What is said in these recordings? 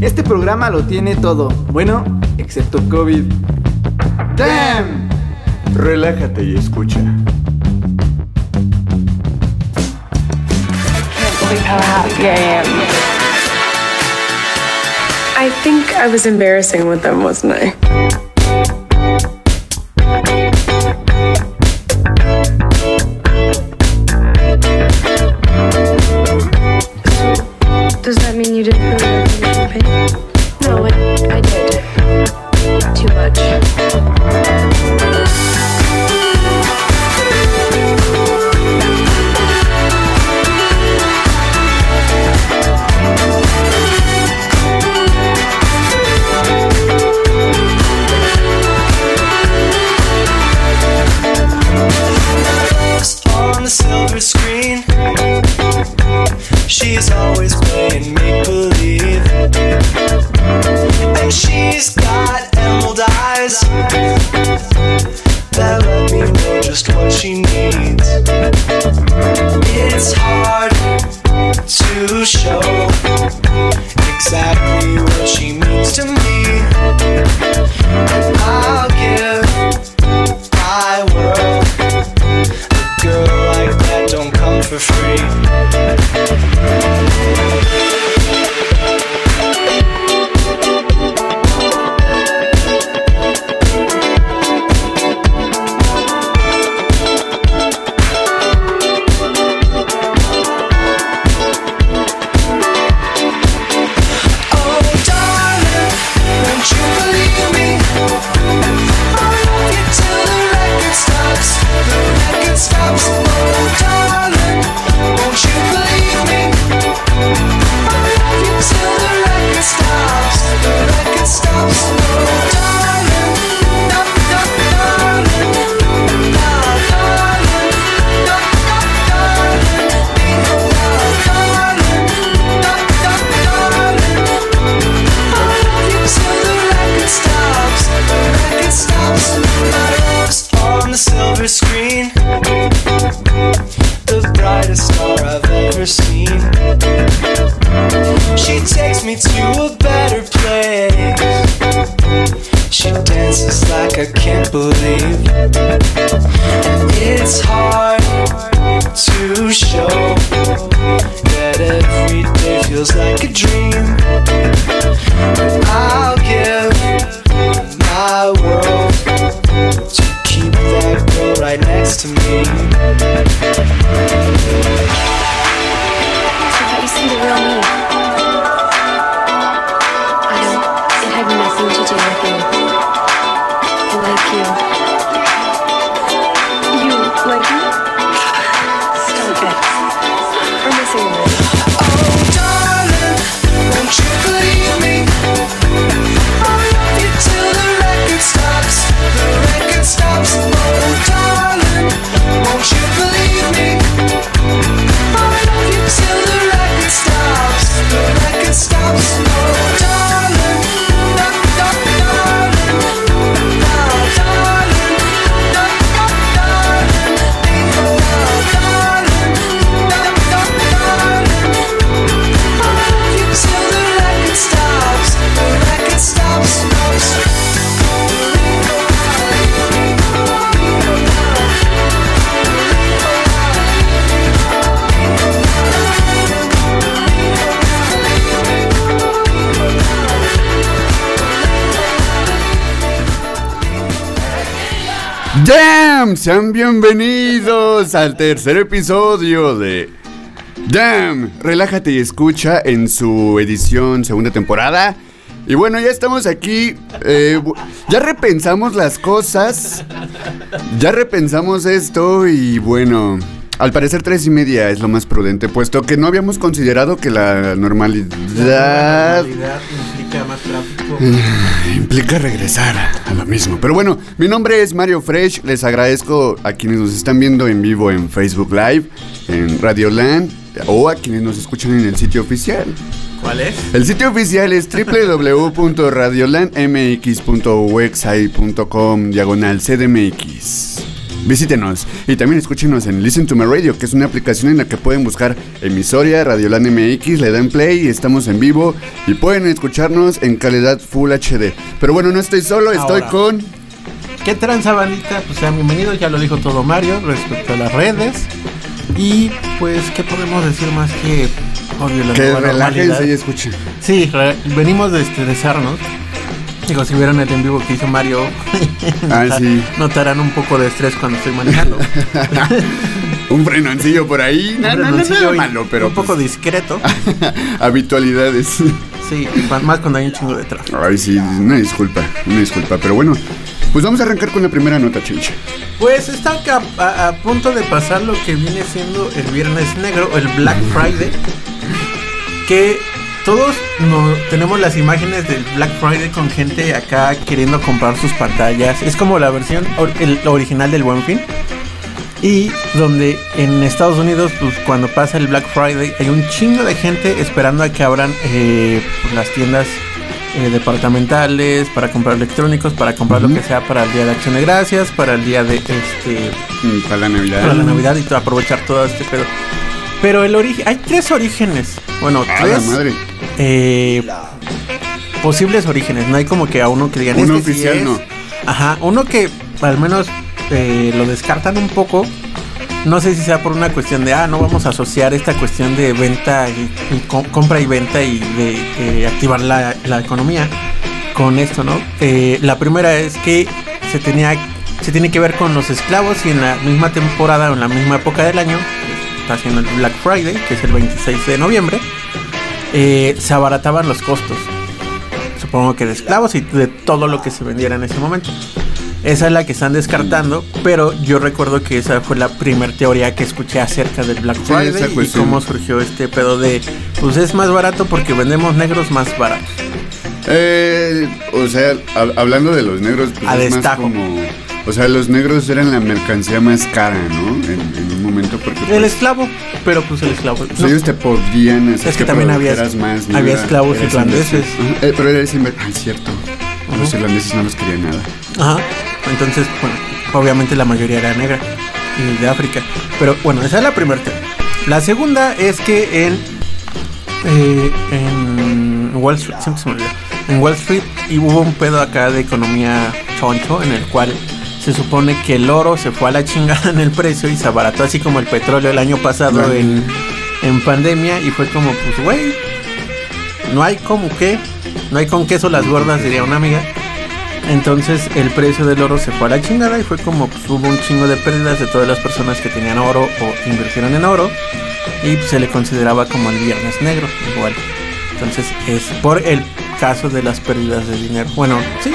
Este programa lo tiene todo. Bueno, excepto COVID. ¡Damn! Relájate y escucha. how happy I am. I think I was embarrassing with them, wasn't I? Sean bienvenidos al tercer episodio de Damn, relájate y escucha en su edición segunda temporada. Y bueno, ya estamos aquí, eh, ya repensamos las cosas, ya repensamos esto y bueno, al parecer tres y media es lo más prudente, puesto que no habíamos considerado que la normalidad... La normalidad implica más tráfico. implica regresar a lo mismo. Pero bueno, mi nombre es Mario Fresh. Les agradezco a quienes nos están viendo en vivo en Facebook Live, en Radio Land o a quienes nos escuchan en el sitio oficial. ¿Cuál es? El sitio oficial es www.radiolandmx.website.com diagonal CDMX. Visítenos. Y también escúchenos en Listen to My Radio, que es una aplicación en la que pueden buscar emisoria, Radioland MX, le dan play y estamos en vivo. Y pueden escucharnos en calidad Full HD. Pero bueno, no estoy solo, estoy Ahora. con... ¿Qué tranza, bandita? Pues sean bienvenidos, ya lo dijo todo Mario respecto a las redes. Y pues, ¿qué podemos decir más que obvio, la Que nueva normalidad? relájense y escuchen. Sí, re- venimos de estresarnos. Digo, si vieron el en vivo que hizo Mario, Ah, sí. notarán un poco de estrés cuando estoy manejando. Un frenoncillo por ahí. No, no, y malo, pero un poco pues, discreto. habitualidades. Sí, cuan- más cuando hay un chingo de tráfico. Ay, sí, una disculpa, una disculpa. Pero bueno, pues vamos a arrancar con la primera nota, chinche. Pues está a, a punto de pasar lo que viene siendo el Viernes Negro, el Black Friday. Que todos no, tenemos las imágenes del Black Friday con gente acá queriendo comprar sus pantallas. Es como la versión or- el original del Buen Fin. Y donde en Estados Unidos, pues cuando pasa el Black Friday, hay un chingo de gente esperando a que abran eh, pues, las tiendas eh, departamentales para comprar electrónicos, para comprar lo que sea para el Día de Acción de Gracias, para el día de este Mm, Para la Navidad. para la Navidad y aprovechar todo este pedo. Pero el origen, hay tres orígenes. Bueno, tres madre. eh, posibles orígenes. No hay como que a uno que digan Uno "Este sí oficial, es". no. Ajá, uno que al menos eh, lo descartan un poco. No sé si sea por una cuestión de, ah, no vamos a asociar esta cuestión de venta y, y co- compra y venta y de eh, activar la, la economía con esto, ¿no? Eh, la primera es que se tenía se tiene que ver con los esclavos y en la misma temporada o en la misma época del año, está haciendo el Black Friday, que es el 26 de noviembre, eh, se abarataban los costos. Supongo que de esclavos y de todo lo que se vendiera en ese momento. Esa es la que están descartando, pero yo recuerdo que esa fue la primera teoría que escuché acerca del Black Friday y cómo surgió este pedo de, pues es más barato porque vendemos negros más baratos. Eh, o sea, hab- hablando de los negros, pues A es más como. O sea, los negros eran la mercancía más cara, ¿no? En, en un momento, porque. El pues, esclavo, pero pues el esclavo. pues, no. ellos te podían hacer Es que también había- más. había Era- esclavos eras irlandeses. Ajá, eh, pero eres inver- Ah, es cierto. Los irlandeses no los querían nada. Ajá. Entonces, bueno, obviamente la mayoría era negra y de África. Pero bueno, esa es la primera teoría. La segunda es que en, eh, en Wall Street, siempre se me olvida, en Wall Street y hubo un pedo acá de economía choncho en el cual se supone que el oro se fue a la chingada en el precio y se abarató así como el petróleo el año pasado en, en pandemia y fue como pues güey, no hay como que, no hay con queso las gordas diría una amiga. Entonces el precio del oro se fue a la chingada y fue como pues, hubo un chingo de pérdidas de todas las personas que tenían oro o invirtieron en oro y pues, se le consideraba como el viernes negro igual. Entonces es por el caso de las pérdidas de dinero. Bueno, sí,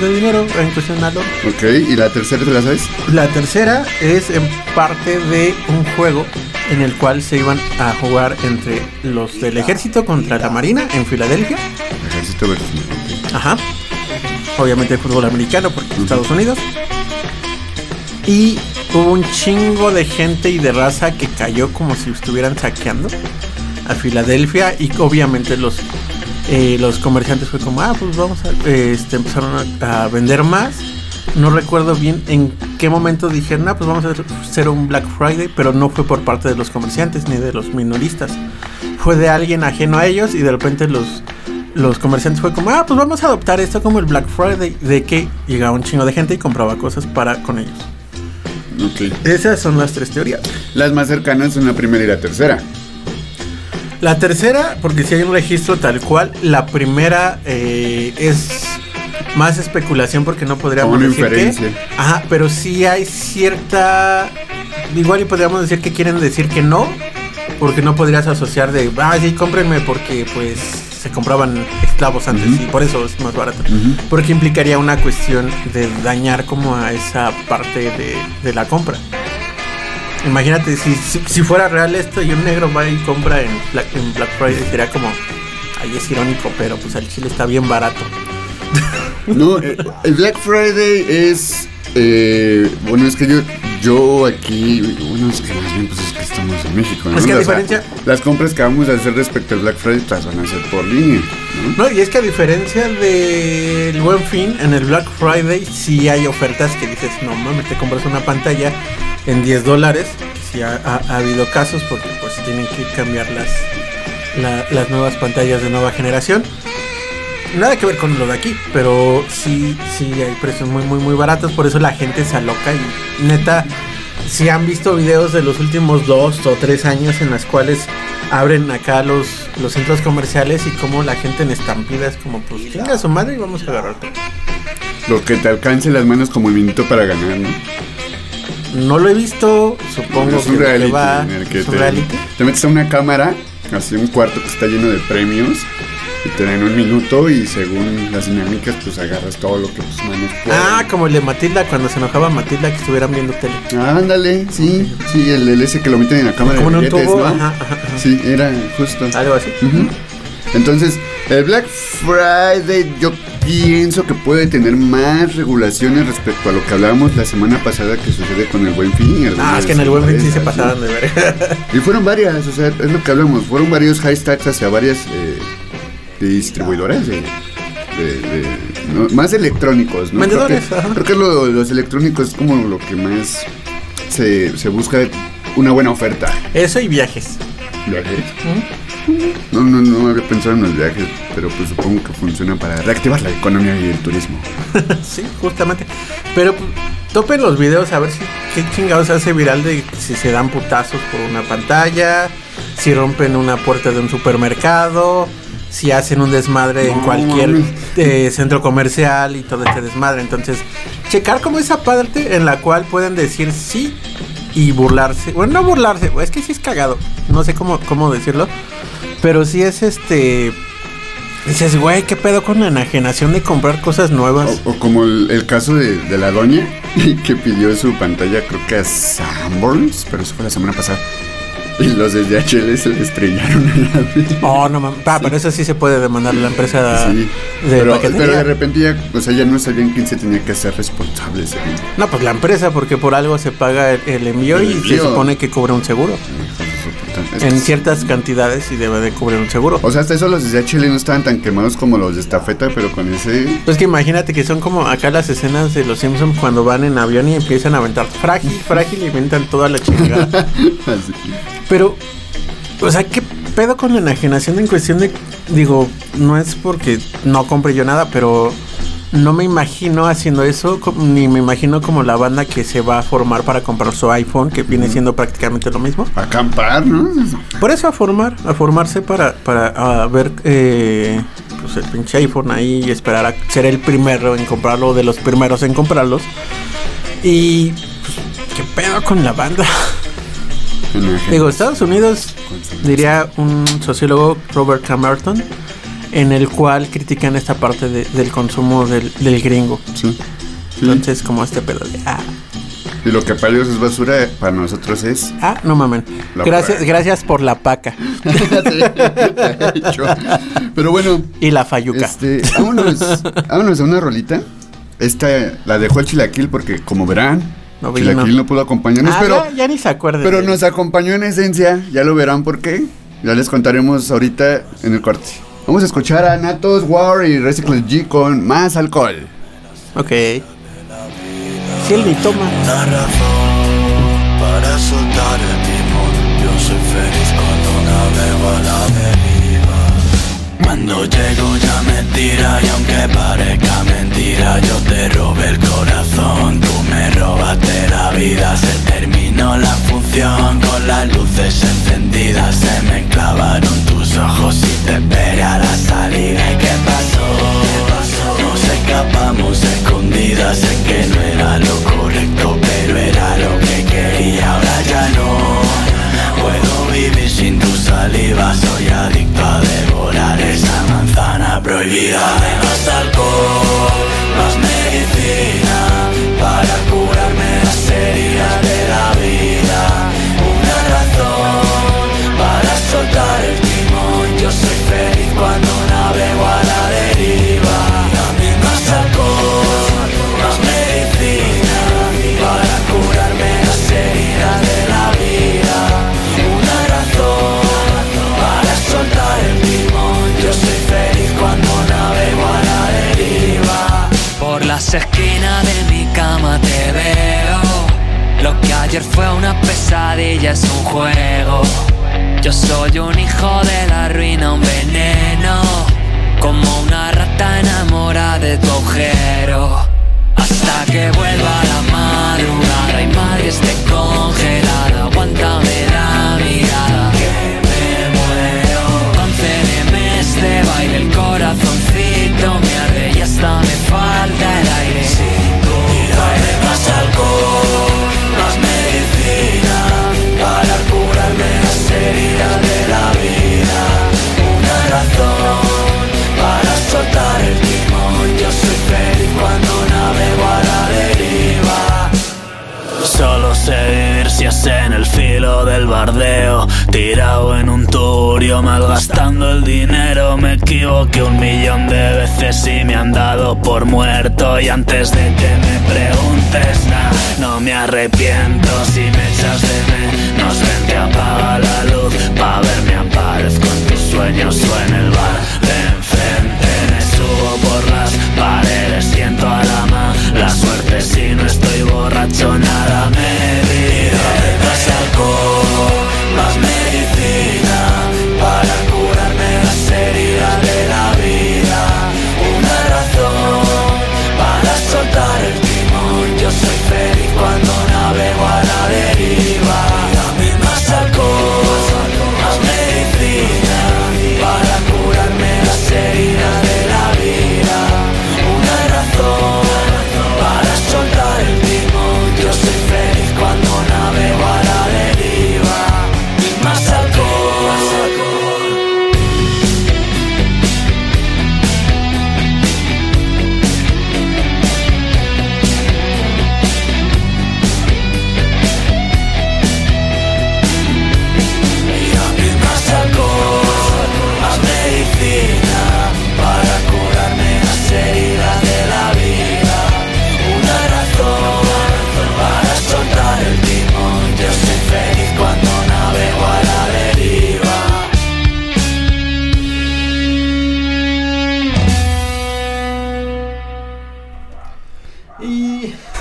de dinero en cuestión al oro. Ok, ¿y la tercera te la sabes? La tercera es en parte de un juego en el cual se iban a jugar entre los del ejército contra la marina en Filadelfia. Ejército versus Marina. Ajá. Obviamente el fútbol americano porque Estados Unidos. Y hubo un chingo de gente y de raza que cayó como si estuvieran saqueando a Filadelfia y obviamente los eh, los comerciantes fue como ah pues vamos a eh, este, empezaron a, a vender más no recuerdo bien en qué momento dijeron ah pues vamos a hacer un Black Friday pero no fue por parte de los comerciantes ni de los minoristas fue de alguien ajeno a ellos y de repente los los comerciantes fue como ah pues vamos a adoptar esto como el Black Friday de que llegaba un chingo de gente y compraba cosas para con ellos Ok. esas son las tres teorías Las más cercanas son la primera y la tercera. La tercera, porque si hay un registro tal cual, la primera eh, es más especulación porque no podríamos una decir inferencia. que. Ajá, pero sí hay cierta. Igual y podríamos decir que quieren decir que no, porque no podrías asociar de, ah, sí, cómprenme porque pues se compraban esclavos antes y por eso es más barato. Porque implicaría una cuestión de dañar como a esa parte de, de la compra. Imagínate, si, si, fuera real esto y un negro va y compra en Black, en Black Friday, sería como, ahí es irónico, pero pues el chile está bien barato. No, eh, el Black Friday es Eh, bueno, es que yo, yo aquí, bueno, es que más bien pues es que estamos en México, ¿no? Es que a O sea, diferencia- las compras que vamos a hacer respecto al Black Friday las van a hacer por línea, ¿no? No, y es que a diferencia del Buen Fin, en el Black Friday sí hay ofertas que dices, no mames, te compras una pantalla en 10 dólares. Sí ha, ha- ha habido casos porque pues tienen que cambiar las, la- las nuevas pantallas de nueva generación. Nada que ver con lo de aquí, pero sí, sí hay precios muy, muy, muy baratos. Por eso la gente se aloca y neta, si han visto videos de los últimos dos o tres años en las cuales abren acá los, los centros comerciales y como la gente en estampida es como, pues, tenga su madre y vamos a agarrarte. Lo que te alcance las manos como el minuto para ganar, ¿no? No lo he visto, supongo es que, un reality va. en el que es un te, reality. te metes a una cámara, así un cuarto que está lleno de premios, y te dan un minuto y según las dinámicas, pues agarras todo lo que tus manos puedan. Ah, como el de Matilda, cuando se enojaba Matilda que estuvieran viendo tele. Ándale, sí, sí, el, el ese que lo meten en la cámara Como en de un billetes, tubo, ¿no? ajá, ajá, ajá. Sí, era justo. Algo así. Entonces, el Black Friday yo pienso que puede tener más regulaciones respecto a lo que hablábamos la semana pasada que sucede con el Buen Fin. Ah, es que en el Buen Fin sí se pasaron de ver. ¿no? Y fueron varias, o sea, es lo que hablamos, fueron varios hashtags hacia varias eh, de... de- de- no, más electrónicos, ¿no? Vendedores, Creo que, ajá. creo que lo- los electrónicos es como lo que más se, se busca una buena oferta. Eso y viajes. ¿Viajes? No, no, no había pensado en los viajes, pero pues supongo que funciona para reactivar la economía y el turismo. sí, justamente. Pero topen los videos a ver si qué chingados hace viral de si se dan putazos por una pantalla, si rompen una puerta de un supermercado, si hacen un desmadre en cualquier eh, centro comercial y todo este desmadre. Entonces, checar como esa parte en la cual pueden decir sí y burlarse. Bueno, no burlarse, es que sí es cagado. No sé cómo, cómo decirlo. Pero sí es este. Dices, güey, ¿qué pedo con la enajenación de comprar cosas nuevas? O, o como el, el caso de, de la doña que pidió su pantalla, creo que a Sanborns, pero eso fue la semana pasada. Y los de DHL se le estrellaron en la vida. Oh, no mames. Ah, pero eso sí se puede demandar la empresa Sí, de pero, de repente ya, o sea, ya no sabían quién se tenía que hacer responsable. ese día. No, pues la empresa, porque por algo se paga el, el envío El y se supone que cubre un seguro. Es En sí. ciertas cantidades y debe de cubrir un seguro. O sea, hasta eso los de DHL no estaban tan quemados como los de estafeta, pero con ese... Pues que imagínate que son como acá las escenas de los Simpsons cuando van en avión y empiezan a aventar frágil, frágil y inventan toda la chingada. así. Pero, o sea, ¿qué pedo con la enajenación en cuestión de... Digo, no es porque no compre yo nada, pero no me imagino haciendo eso, ni me imagino como la banda que se va a formar para comprar su iPhone, que viene siendo prácticamente lo mismo. Acampar, ¿no? Por eso a formar, a formarse para, para a ver eh, pues el pinche iPhone ahí y esperar a ser el primero en comprarlo, de los primeros en comprarlos. Y pues, qué pedo con la banda. Digo, Estados Unidos, diría un sociólogo, Robert Camerton, en el cual critican esta parte de- del consumo del, del gringo. Sí. sí. Entonces, como este pedo de, ah, Y lo que para ellos es basura, para nosotros es... ah, no mamen. Gracias, paca. gracias por la paca. Pero bueno, y la fayuca. este, vámonos, vámonos a una rolita. Esta la dejó el Chilaquil porque, como verán, No vino. Chilaquil no pudo acompañarnos, Ah, pero, ya, ya ni se acuerda. pero nos acompañó en esencia. Ya lo verán por qué. Ya les contaremos ahorita en el corte. Vamos a escuchar a Natos War y Recycle G con más alcohol. Ok. Si él ni toma. una razón para soltar el timón. Yo soy feliz cuando navego a la deriva. Cuando llego ya me tira y aunque parezca mentira, yo te robé el corazón. Tú me robaste la vida, se terminó la función con las luces encendidas. Se me clavaron tus ojos y te esperé a la salida. ¿Y qué pasó? Nos escapamos escondidas, sé que no era lo correcto, pero era lo que quería. Ahora ya no puedo vivir sin tu saliva, soy adicto a devorar esa manzana prohibida. Más alcohol, más medicina para esa esquina de mi cama te veo. Lo que ayer fue una pesadilla es un juego. Yo soy un hijo de la ruina, un veneno. Como una rata enamorada de tu agujero. Hasta que vuelva la madrugada y madre esté congelada. Aguántame la mirada. Que me muero. Concédeme este baile el corazón. Equivoqué un millón de veces y me han dado por muerto. Y antes de que me preguntes nada, no me arrepiento. Si me echas de menos, vente apaga la luz. Pa' verme aparezco en tus sueños o en el bar. De enfrente Me subo por las paredes, siento a la mala suerte Si no estoy borracho nada me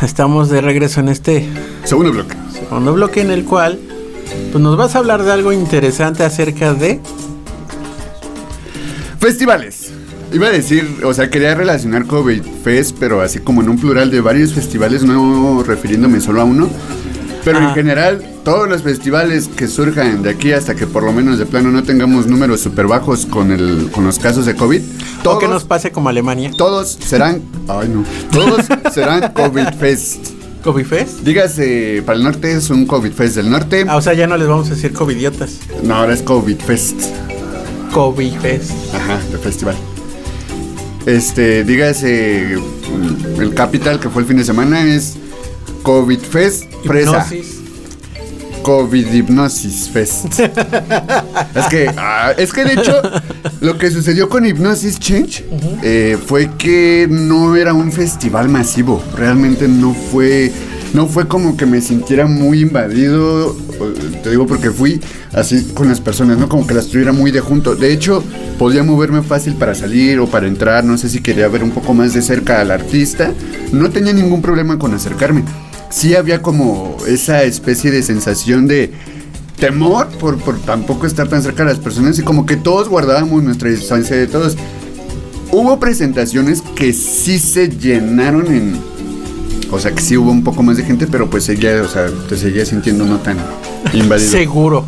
estamos de regreso en este Segundo bloque. segundo bloque en el cual pues nos vas a hablar de algo interesante acerca de Festivales. Iba a decir, o sea, quería relacionar COVID Fest, pero así como en un plural de varios festivales, no refiriéndome solo a uno. Pero en general, todos los festivales que surjan de aquí hasta que por lo menos de plano no tengamos números súper bajos con, el, con los casos de COVID, o todos, que nos pase como Alemania. todos serán, ay no, todos serán COVID Fest. ¿Covid Fest? Dígase, para el norte es un COVID Fest del norte, Ah, o sea, ya no les vamos a decir covidiotas. no, ahora es COVID Fest. Covid Fest. Ajá, de festival. Este, dígase, el Capital que fue el fin de semana es COVID Fest Fresa. Hipnosis. COVID Hipnosis Fest. es que, ah, es que de hecho, lo que sucedió con Hipnosis Change eh, fue que no era un festival masivo. Realmente no fue, no fue como que me sintiera muy invadido. o- Te digo porque fui así con las personas, ¿no? Como que las tuviera muy de junto. De hecho, podía moverme fácil para salir o para entrar. No sé si quería ver un poco más de cerca al artista. No tenía ningún problema con acercarme. Sí había como esa especie de sensación de temor por, por tampoco estar tan cerca de las personas y como que todos guardábamos nuestra distancia de todos. Hubo presentaciones que sí se llenaron en... O sea, que sí hubo un poco más de gente, pero pues seguía, o sea, te seguía sintiendo no tan invadido. Seguro.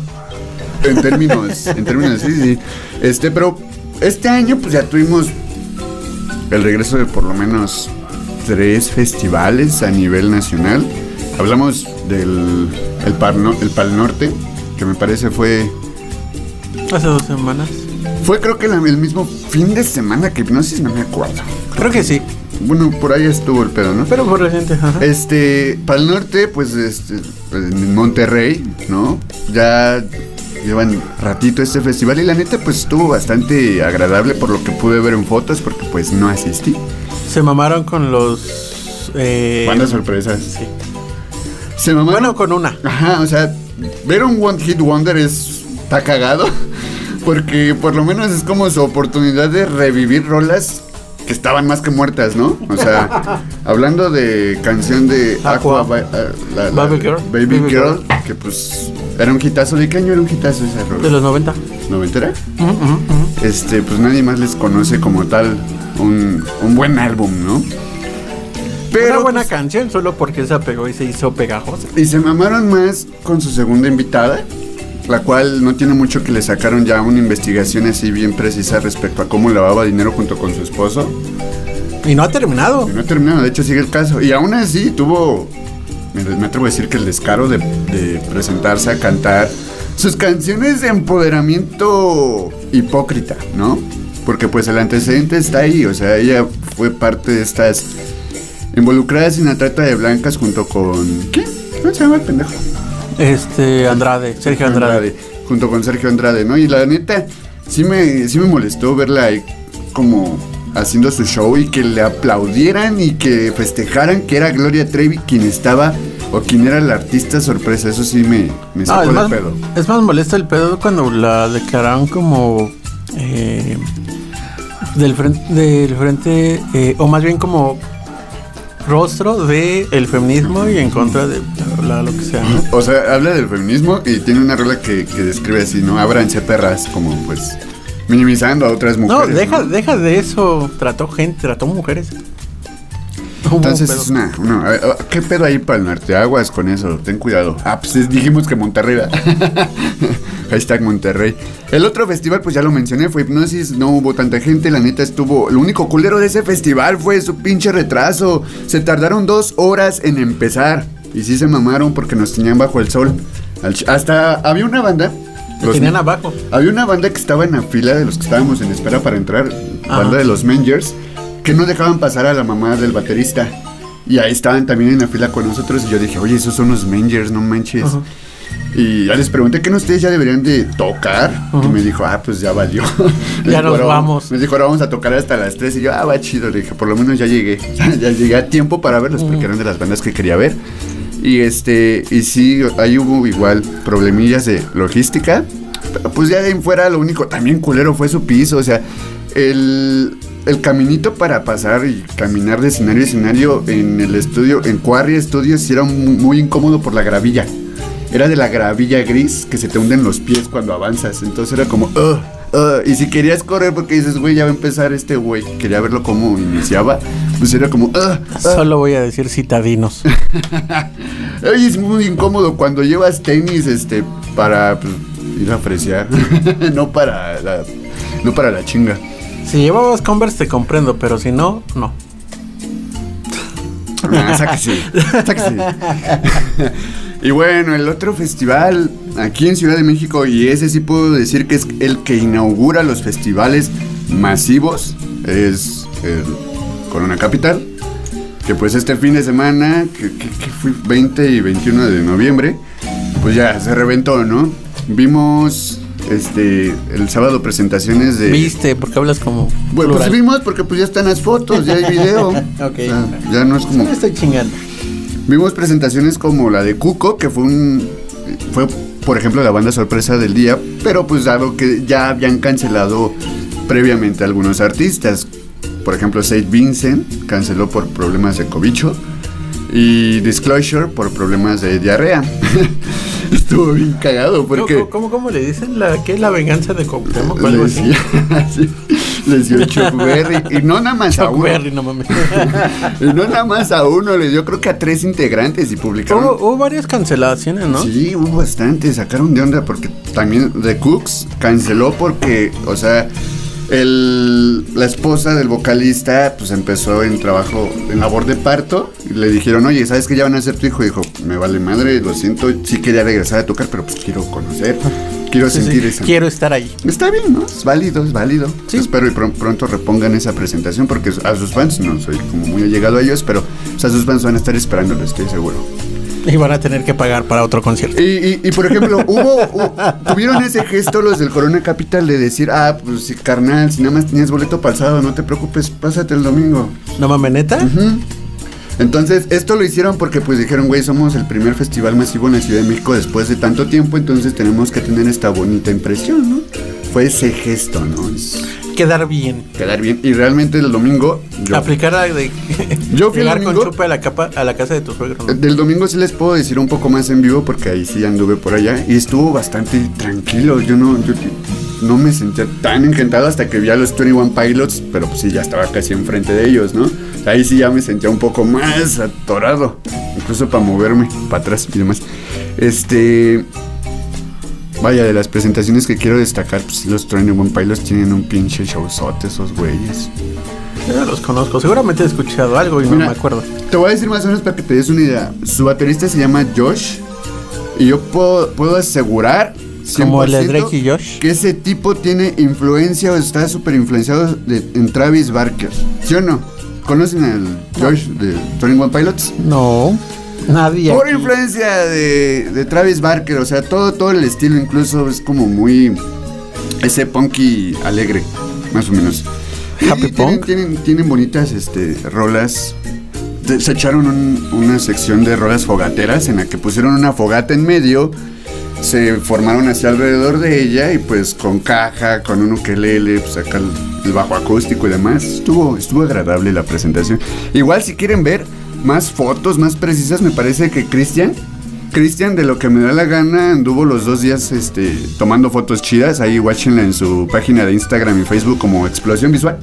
En términos, en términos, sí, sí. Este, pero este año pues ya tuvimos el regreso de por lo menos tres festivales a nivel nacional. Hablamos del el, Par No- el Pal Norte, que me parece fue Hace dos semanas. fue creo que la- el mismo fin de semana que Hipnosis, no me acuerdo. Creo que sí. Bueno, por ahí estuvo el pedo, ¿no? Pero fue reciente. Ajá. Este, para el norte, pues, este, en Monterrey, ¿no? Ya llevan ratito este festival y la neta, pues estuvo bastante agradable por lo que pude ver en fotos, porque pues no asistí. Se mamaron con los. Eh, Bandas sorpresas. Sí. Se mamaron. Bueno, con una. Ajá, o sea, ver un One Hit Wonder es. está cagado. Porque por lo menos es como su oportunidad de revivir rolas que estaban más que muertas, ¿no? O sea, hablando de canción de Aqua, Aqua. Ah, la- la- Baby Girl. Baby, Baby Girl, que pues era un hitazo. ¿De qué año era un hitazo esa rola? De los 90. ¿Noventera? Este, pues nadie más les conoce como tal un, un buen álbum, ¿no? Una buena pues, canción solo porque se pegó y se hizo pegajosa. Y se mamaron más con su segunda invitada, la cual no tiene mucho que le sacaron ya una investigación así bien precisa respecto a cómo lavaba dinero junto con su esposo. Y no ha terminado. Y no ha terminado, de hecho sigue el caso. Y aún así tuvo, me, atrevo a decir que el descaro de, de presentarse a cantar sus canciones de empoderamiento hipócrita, ¿no? Porque pues el antecedente está ahí, o sea, ella fue parte de estas involucradas en la trata de blancas junto con... ¿Quién? ¿Cómo se llama el pendejo? Este, Andrade, Sergio Andrade. Junto con Sergio Andrade, ¿no? Y la neta, sí me, sí me molestó verla ahí como haciendo su show y que le aplaudieran y que festejaran que era Gloria Trevi quien estaba o quien era la artista sorpresa. Eso sí me, sacó de más, pedo. es más molesto el pedo cuando la declararon como eh, del frente, del frente eh, o más bien como rostro del el feminismo y en contra de la- lo que sea. ¿no? O sea, habla del feminismo y tiene una rola que, que describe así, ¿no? Ábranse perras, como pues minimizando a otras No, mujeres. deja, ¿no? deja de eso. Trató gente, trató mujeres. Entonces es una, una- a ver, a- ¿Qué pedo ahí para el norte? Aguas con eso, ten cuidado. Ah, pues es- dijimos que Monterrey. Hashtag Monterrey. El otro festival, pues ya lo mencioné, fue Hipnosis. No hubo tanta gente, la neta estuvo. Lo único culero de ese festival fue su pinche retraso. Se tardaron dos horas en empezar. Y sí se mamaron porque nos tenían bajo el sol. Hasta había una banda. Los- tenían abajo. había una banda que estaba en la fila de los que estábamos en espera para entrar, Ajá. banda de los Mangers, que no dejaban pasar a la mamá del baterista. Y ahí estaban también en la fila con nosotros. Y yo dije, oye, esos son los Mangers, no manches. Ajá. Y ya les pregunté que no ustedes ya deberían de tocar. Y me dijo, ah, pues ya valió. Ya dijo, nos "Ahora vamos". Me dijo, ahora vamos a tocar hasta las 3. Y yo, ah, va chido. Le dije, por lo menos ya llegué. ya llegué a tiempo para verlos, porque eran de las bandas que quería ver. Y este, y sí, ahí hubo igual problemillas de logística. Pero pues ya de ahí fuera lo único también culero fue su piso. O sea, el, el caminito para pasar y caminar de escenario a escenario en el estudio, en Quarry Studios, era muy, muy incómodo por la gravilla. Era de la gravilla gris que se te hunden los pies cuando avanzas. Entonces era como, "Ugh, ugh". y si querías correr porque dices, güey, ya va a empezar este güey, quería verlo cómo iniciaba, pues era como, "Ugh, ugh". Solo voy a decir citadinos. Ay, es muy incómodo cuando llevas tenis este para pues, ir a apreciar, no para la, no para la chinga. Si llevabas Converse te comprendo, pero si no, no. Ah, sáquese, sáquese. y bueno, el otro festival aquí en Ciudad de México, y ese sí puedo decir que es el que inaugura los festivales masivos, es el Corona Capital. Que pues este fin de semana, que, que- que fue 20 y 21 de noviembre, pues ya se reventó, ¿no? Vimos este el sábado presentaciones de. Viste, porque hablas como. Bueno, pues plural. vimos porque pues ya están las fotos, ya hay video. Ok. O sea, ya no es como. Me estoy chingando. Vimos presentaciones como la de Cuco, que fue un. Fue, por ejemplo, la banda sorpresa del día, pero pues dado que ya habían cancelado previamente algunos artistas. Por ejemplo, Saint Vincent canceló por problemas de cobicho. Y Disclosure por problemas de diarrea. Estuvo bien cagado porque. ¿Cómo, cómo, cómo le dicen? La, ¿Qué es la venganza de Cuauhtémoc así? dio, sí, les dio Chuck Berry. Y no nada más a Chuck uno. Berry, no mames. Y no nada más a uno, le dio creo que a tres integrantes y publicaron. hubo, hubo varias cancelaciones, ¿no? Sí, hubo bastante, sacaron de onda porque también The Cooks canceló porque, o sea, el, la esposa del vocalista pues empezó en trabajo, en labor de parto y le dijeron, oye, ¿sabes que ya van a ser tu hijo? Y dijo, me vale madre, lo siento, sí quería regresar a tocar, pero pues quiero conocer, quiero Sí, sí, sentir esa... Quiero estar ahí. Está bien, ¿no? Es válido, es válido. Sí. Espero y pr- pronto repongan esa presentación porque a sus fans, no soy como muy allegado a ellos, pero o sea, sus fans van a estar esperándolo, estoy seguro. Y van a tener que pagar para otro concierto. Y, y- y, por ejemplo, hubo, hu- tuvieron ese gesto los del Corona Capital de decir, ah, pues sí, carnal, si nada más tenías boleto sábado, no te preocupes, pásate el domingo. ¿No mames, neta? Entonces, esto lo hicieron porque pues dijeron, güey, somos el primer festival masivo en la Ciudad de México después de tanto tiempo, entonces tenemos que tener esta bonita impresión, ¿no? Fue ese gesto, ¿no? Es- Quedar bien. quedar bien. Y realmente el domingo. Yo, Aplicar la de Yo fui el con chupa a la, capa, a la casa de tu suegro. ¿no? Del domingo sí les puedo decir un poco más en vivo porque ahí sí anduve por allá y estuvo bastante tranquilo. Yo no, yo no me sentía tan encantado hasta que vi a los 21 Pilots, pero pues sí, ya estaba casi enfrente de ellos, ¿no? Ahí sí ya me sentía un poco más atorado, incluso para moverme para atrás y demás. Este. Vaya, de las presentaciones que quiero destacar, pues los 21 Pilots tienen un pinche showzote, esos güeyes. Yo no los conozco. Seguramente he escuchado algo y no Mira, me acuerdo. Te voy a decir más o menos para que te des una idea. Su baterista se llama Josh. Y yo puedo, puedo asegurar. Como el de 100% Drake y Josh. Que ese tipo tiene influencia o está súper influenciado de- en Travis Barker. ¿Sí o no? ¿Conocen al Josh de 21 Pilots? No. Nadie. Por aquí. influencia de, de Travis Barker, o sea, todo, todo el estilo incluso es como muy... Ese punky alegre, más o menos. Happy Y tienen, punk. Tienen, tienen bonitas este, rolas. Se echaron un- una sección de rolas fogateras en la que pusieron una fogata en medio. Se formaron hacia alrededor de ella y pues con caja, con un ukelele, pues acá el, el bajo acústico y demás. Estuvo, estuvo agradable la presentación. Igual si quieren ver más fotos más precisas, me parece que Cristian, Cristian de lo que me da la gana, anduvo los dos días este, tomando fotos chidas. Ahí watchenla en su página de Instagram y Facebook como Explosión Visual.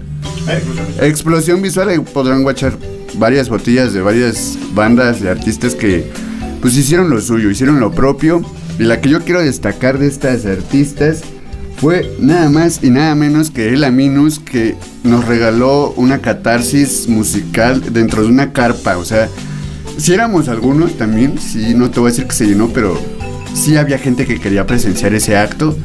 Explosión Visual, ahí podrán watchar varias botellas de varias bandas de artistas que pues hicieron lo suyo, hicieron lo propio. Y la que yo quiero destacar de estas artistas fue nada más y nada menos que Ela Minus que nos regaló una catarsis musical dentro de una carpa. O sea, si éramos algunos también, sí, no te voy a decir que se llenó, pero sí había gente que quería presenciar ese acto.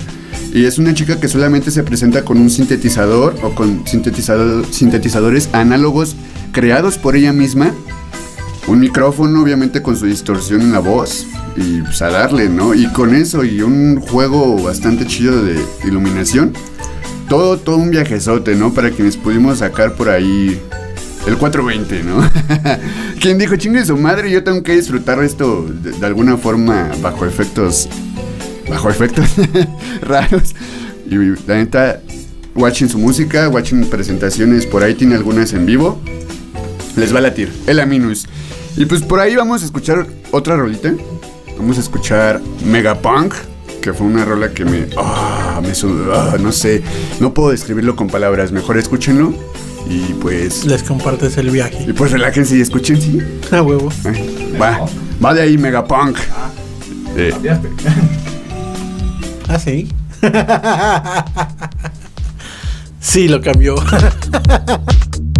Y es una chica que solamente se presenta con un sintetizador o con sintetizador- sintetizadores análogos creados por ella misma. Un micrófono, obviamente, con su distorsión en la voz. Y pues a darle, ¿no? Y con eso y un juego bastante chido de iluminación. Todo, todo un viajezote, ¿no? Para quienes pudimos sacar por ahí el 420, ¿no? Quien dijo, chingue su madre, yo tengo que disfrutar esto de, de alguna forma bajo efectos. Bajo efectos raros. Y la neta, watching su música, watching presentaciones, por ahí tiene algunas en vivo. Les va a latir. El Aminus. Y pues por ahí vamos a escuchar otra rolita. Vamos a escuchar Megapunk. Que fue una rola que me. ah, me sud- ah, no sé. No puedo describirlo con palabras. Mejor escúchenlo. Y pues. Les compartes el viaje. Y pues relájense y escuchen, sí. A huevo. Va. Va de ahí Megapunk. Eh, Ah, sí. sí, lo cambió.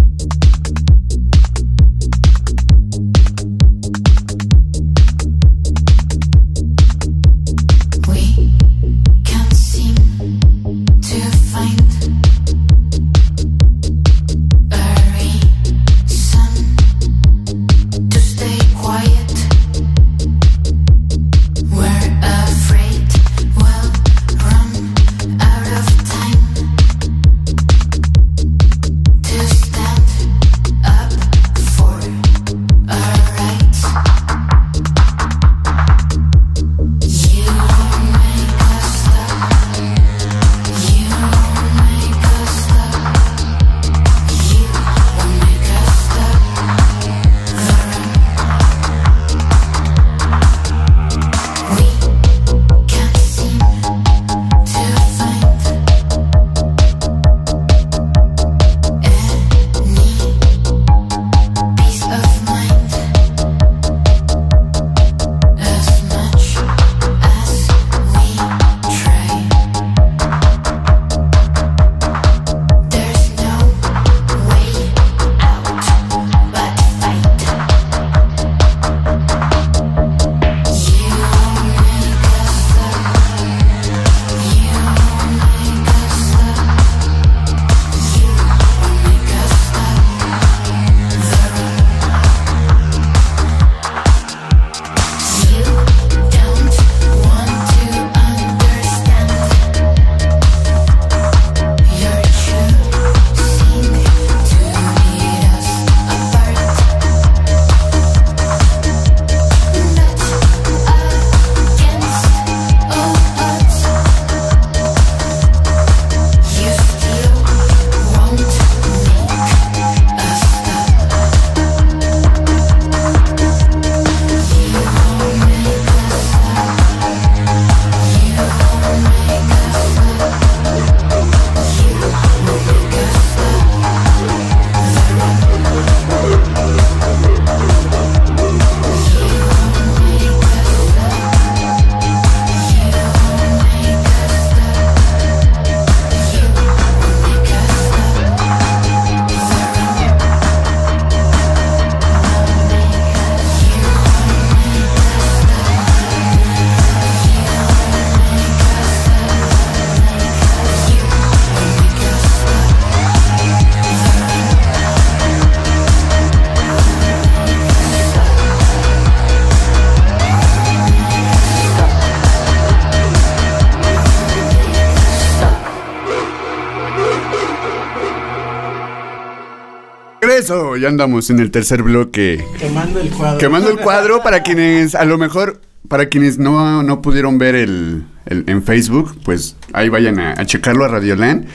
regreso, ya andamos en el tercer bloque. Quemando el cuadro. Quemando el cuadro para quienes, a lo mejor, para quienes no, no pudieron ver el, el- en Facebook, pues ahí vayan a, a checarlo a Radioland.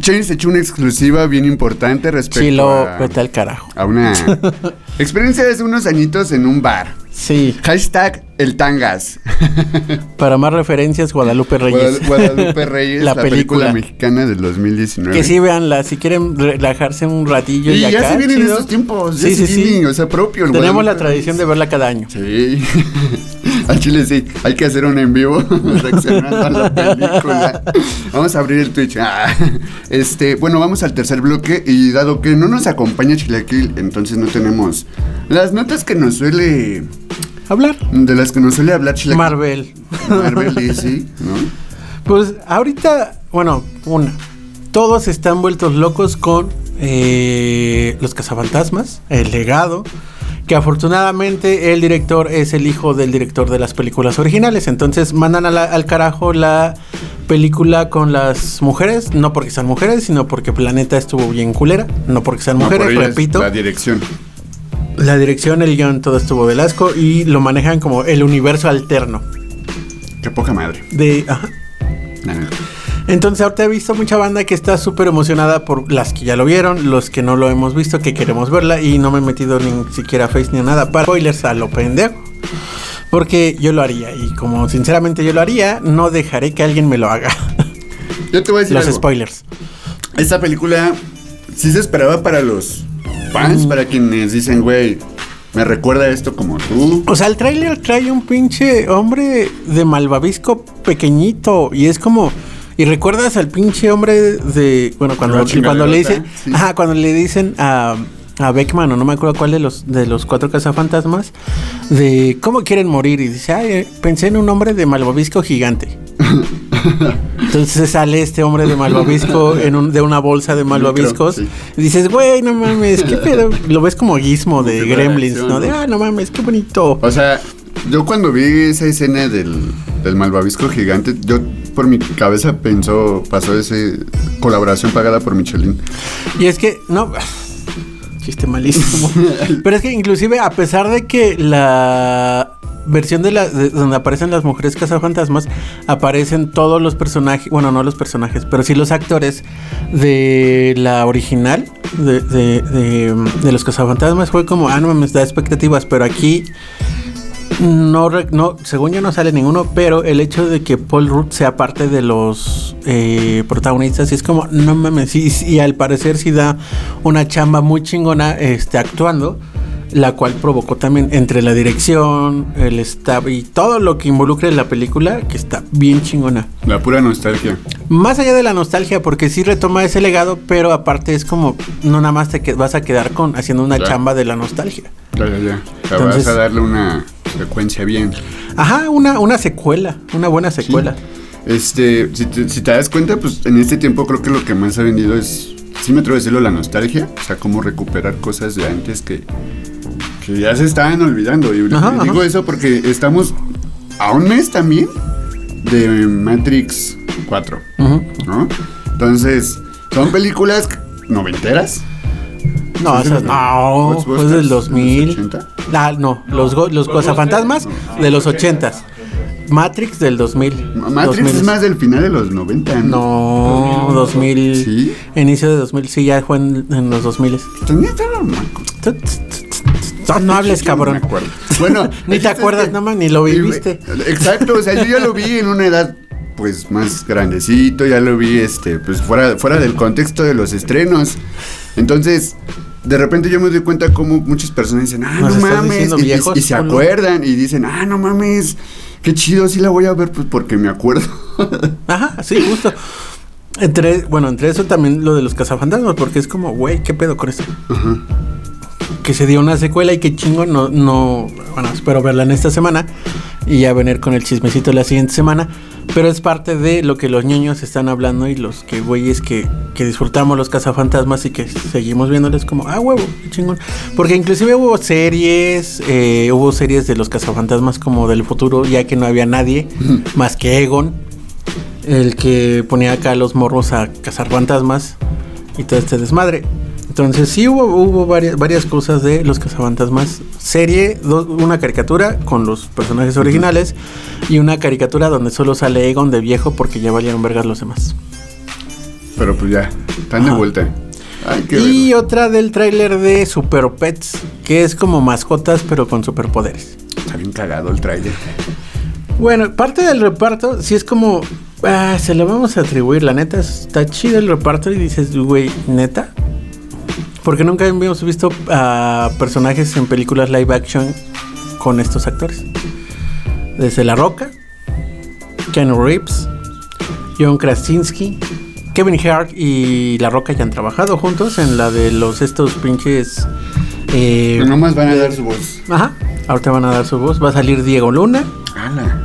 Chains echó una exclusiva bien importante respecto Chilo, a, vete al carajo. a una experiencia de hace unos añitos en un bar. Sí, Hashtag el Tangas. para más referencias, Guadalupe Reyes. Guadal- Guadalupe Reyes, La la, película. película. mexicana del 2019. Que sí, véanla, si quieren relajarse un ratillo y, Y ya acá, se vienen chido. estos tiempos. Sí, ya sí, se sí. vienen, O sea, propio. el Tenemos la tradición de verla cada año. Sí. Al chile sí. Hay que hacer un en vivo reaccionando a la película. Vamos a abrir el Twitch. Ah, Este, bueno, vamos al tercer bloque. Y dado que no nos acompaña Chilaquil, entonces no tenemos las notas que nos suele. Hablar. De las que nos suele hablar Chilaquil. Marvel. Marvel DC, ¿no? Pues ahorita, bueno, una. Todos están vueltos locos con eh, los cazafantasmas, el legado. Que afortunadamente el director es el hijo del director de las películas originales. Entonces mandan a la- al carajo la película con las mujeres. No porque sean mujeres, sino porque Planeta estuvo bien culera. No porque sean No, mujeres, repito. La dirección. La dirección, el guion, todo estuvo del asco. Y lo manejan como el universo alterno. Qué poca madre. De. ajá. Entonces ahorita he visto mucha banda que está súper emocionada por las que ya lo vieron, los que no lo hemos visto, que queremos verla y no me he metido ni siquiera a Face ni a nada para spoilers a lo pendejo. Porque yo lo haría y como sinceramente yo lo haría, no dejaré que alguien me lo haga. Yo te voy a decir los algo. spoilers. Esta película sí se esperaba para los fans, para quienes dicen, güey, me recuerda esto como tú. O sea, el tráiler trae un pinche hombre de malvavisco pequeñito y es como... Y recuerdas al pinche hombre de... Bueno, cuando, cuando le dicen... sí. Ajá, cuando le dicen a... A Beckman, o no me acuerdo cuál de los de los cuatro cazafantasmas, de cómo quieren morir. Y dice, ay, pensé en un hombre de malvavisco gigante. Entonces sale este hombre de malvavisco en un- de una bolsa de malvaviscos. sí. Y dices, güey, no mames, qué pedo. Lo ves como guismo de Gremlins, ¿no? De, ah, no mames, qué bonito. O sea, yo cuando vi esa escena del, del malvavisco gigante, yo por mi cabeza pensó, pasó ese colaboración pagada por Michelin. Y es que, no, chiste malísimo. Pero es que inclusive a pesar de que la versión de la de donde aparecen las mujeres cazafantasmas aparecen todos los personajes, bueno, no los personajes, pero sí los actores de la original de, de, de, de los cazafantasmas. Fue como, ah, no mames, da expectativas, pero aquí no, no, según yo no sale ninguno, pero el hecho de que Paul Rudd sea parte de los eh, protagonistas y es como, no mames, y, y al parecer sí da una chamba muy chingona este, actuando, la cual provocó también entre la dirección, el staff y todo lo que involucra en la película, que está bien chingona. La pura nostalgia. Más allá de la nostalgia, porque sí retoma ese legado, pero aparte es como, no nada más te que- vas a quedar con haciendo una chamba de la nostalgia. Ya, ya, ya. O sea, Entonces- vas a darle una secuencia bien. Ajá, una, una secuela, una buena secuela. Este, si te, si te das cuenta, pues en este tiempo creo que lo que más ha vendido es, sí me atrevo a decirlo, la nostalgia. O sea, cómo recuperar cosas de antes que, que ya se estaban olvidando. Y Ajá, digo ajá. eso porque estamos a un mes también de Matrix 4, Ujú. ¿no? Entonces, son películas noventeras. No, ¿Es esas no, fue del de los 2000. 80? Ah, no, los, go- los cazafantasmas de los 80s. Matrix del 2000. Matrix 2000. es más del final de los 90. No, 2000. ¿Sí? Inicio de 2000, sí, ya fue en, en los 2000. Tenía estaba No hables, No cabrón. acuerdo. Bueno, Ni te acuerdas, que- nada más, ni lo viviste. Exacto, o sea, yo ya lo vi en una edad pues más grandecito, ya lo vi este pues fuera fuera del contexto de los estrenos. Entonces, de repente yo me doy cuenta como muchas personas dicen, "Ah, ¿Nos no mames", y, y- viejos y se no? acuerdan y dicen, "Ah, no mames, qué chido, sí la voy a ver pues porque me acuerdo." Ajá, sí, justo. Entre, bueno, entre eso también lo de los cazafantasmas, porque es como, güey, ¿qué pedo con esto? Que se dio una secuela y que chingo, no, no, bueno, espero verla en esta semana y ya venir con el chismecito la siguiente semana. Pero es parte de lo que los niños están hablando y los que güeyes que, que disfrutamos los cazafantasmas y que seguimos viéndoles como, ah, huevo, qué chingón. Porque inclusive hubo series, eh, hubo series de los cazafantasmas como del futuro, ya que no había nadie más que Egon, el que ponía acá a los morros a cazar fantasmas y todo este desmadre. Entonces sí hubo, hubo varias, varias cosas de Los Cazafantasmas. Serie, do- una caricatura con los personajes originales y una caricatura donde solo sale Egon de viejo porque ya valieron vergas los demás. Pero pues ya, están de Ajá. vuelta. Ay, qué Y otra del tráiler de Super Pets, que es como mascotas pero con superpoderes. Está bien cagado el trailer. Bueno, parte del reparto, si es como, ah, se lo vamos a atribuir, la neta, está chido el reparto y dices, güey, neta. Porque nunca habíamos visto a personajes en películas live action con estos actores. Desde La Roca, Ken Reeves, John Krasinski, Kevin Hart y La Roca ya han trabajado juntos en la de los estos pinches... eh, Pero nomás van a dar su voz. Ajá, ahorita van a dar su voz. Va a salir Diego Luna, Ala.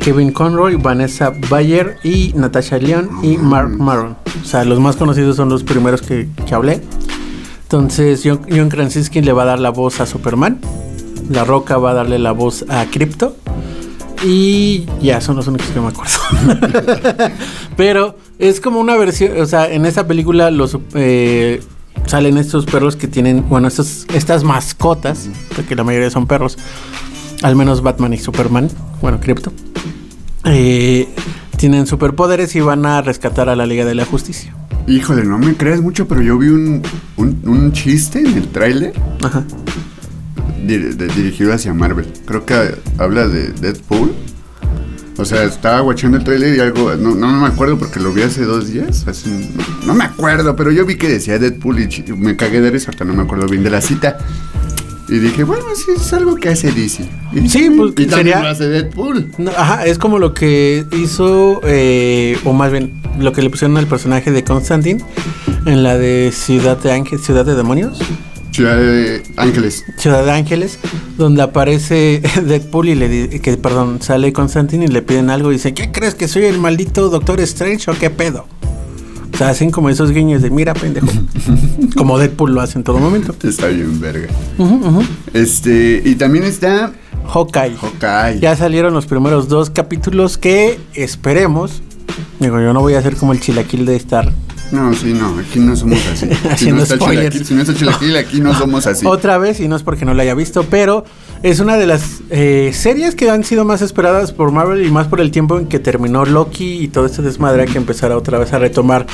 Kevin Conroy, Vanessa Bayer y Natasha León y Mark Maron. O sea, los más conocidos son los primeros que, que hablé. Entonces, John, John Krasinski le va a dar la voz a Superman. La Roca va a darle la voz a Crypto. Y ya son los únicos que me acuerdo. Pero es como una versión, o sea, en esta película los eh, salen estos perros que tienen, bueno, estos, estas mascotas, porque la mayoría son perros, al menos Batman y Superman, bueno, Crypto, eh, tienen superpoderes y van a rescatar a la Liga de la Justicia. Híjole, no me crees mucho, pero yo vi un, un, un chiste en el tráiler Ajá. dir- de- dirigido hacia Marvel. Creo que habla de Deadpool. O sea, estaba watchando el tráiler y algo, no, no me acuerdo porque lo vi hace dos días. hace no, no me acuerdo, pero yo vi que decía Deadpool y me cagué de risa, ahorita no me acuerdo bien de la cita. Y dije, bueno, sí, es algo que hace DC. Y Sí, pues, y también sería- lo hace Deadpool. No, ajá, es como lo que hizo, eh, o más bien, lo que le pusieron al personaje de Constantine en la de Ciudad de Ángeles, Ciudad de Demonios, Ciudad de Ángeles. Ciudad de Ángeles, donde aparece Deadpool y le di- que perdón, sale Constantine y le piden algo y dice, ¿qué crees que soy el maldito Doctor Strange o qué pedo? Sea, hacen como esos guiños de mira, pendejo. como Deadpool lo hace en todo momento. Está bien, verga. Este, y también está Hawkeye. Hawkeye. Ya salieron los primeros dos capítulos que esperemos. Digo, yo no voy a hacer como el chilaquil de estar No, sí, no, aquí no somos así. si, Haciendo no está chilaquil, si no está chilaquil, aquí no somos así. otra vez, y no es porque no la haya visto, pero es una de las eh, series que han sido más esperadas por Marvel y más por el tiempo en que terminó Loki y todo este desmadre que empezara otra vez a retomar.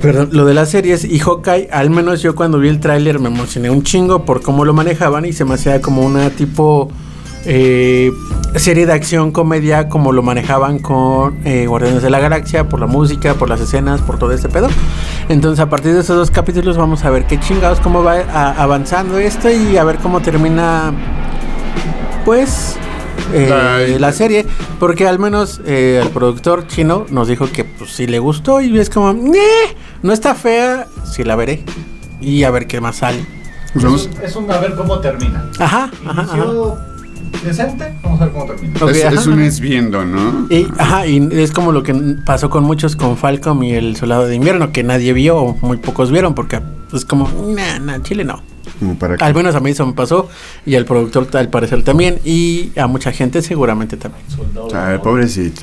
Perdón, lo de las series y Hawkeye, al menos yo cuando vi el tráiler me emocioné un chingo por cómo lo manejaban y se me hacía como una tipo eh, serie de acción, comedia, como lo manejaban con eh, Guardianes de la Galaxia, por la música, por las escenas, por todo este pedo. Entonces a partir de esos dos capítulos vamos a ver qué chingados, cómo va avanzando esto y a ver cómo termina, pues... eh, la serie, porque al menos eh, el productor chino nos dijo que pues sí le gustó y es como, "Neh, no está fea, sí la veré y a ver qué más sale. Pues vamos- Es un a ver cómo termina. Ajá, ajá, ajá. Inició decente, vamos a ver cómo termina. Ok, es, es un es viendo, ¿no? Y, ajá, y es como lo que pasó con muchos con Falcom y el Soldado de Invierno, que nadie vio muy pocos vieron, porque es como, nah, nah, Chile no. Para Al menos a mí eso me pasó, y al productor al parecer también, y a mucha gente seguramente también. Ay, pobrecito.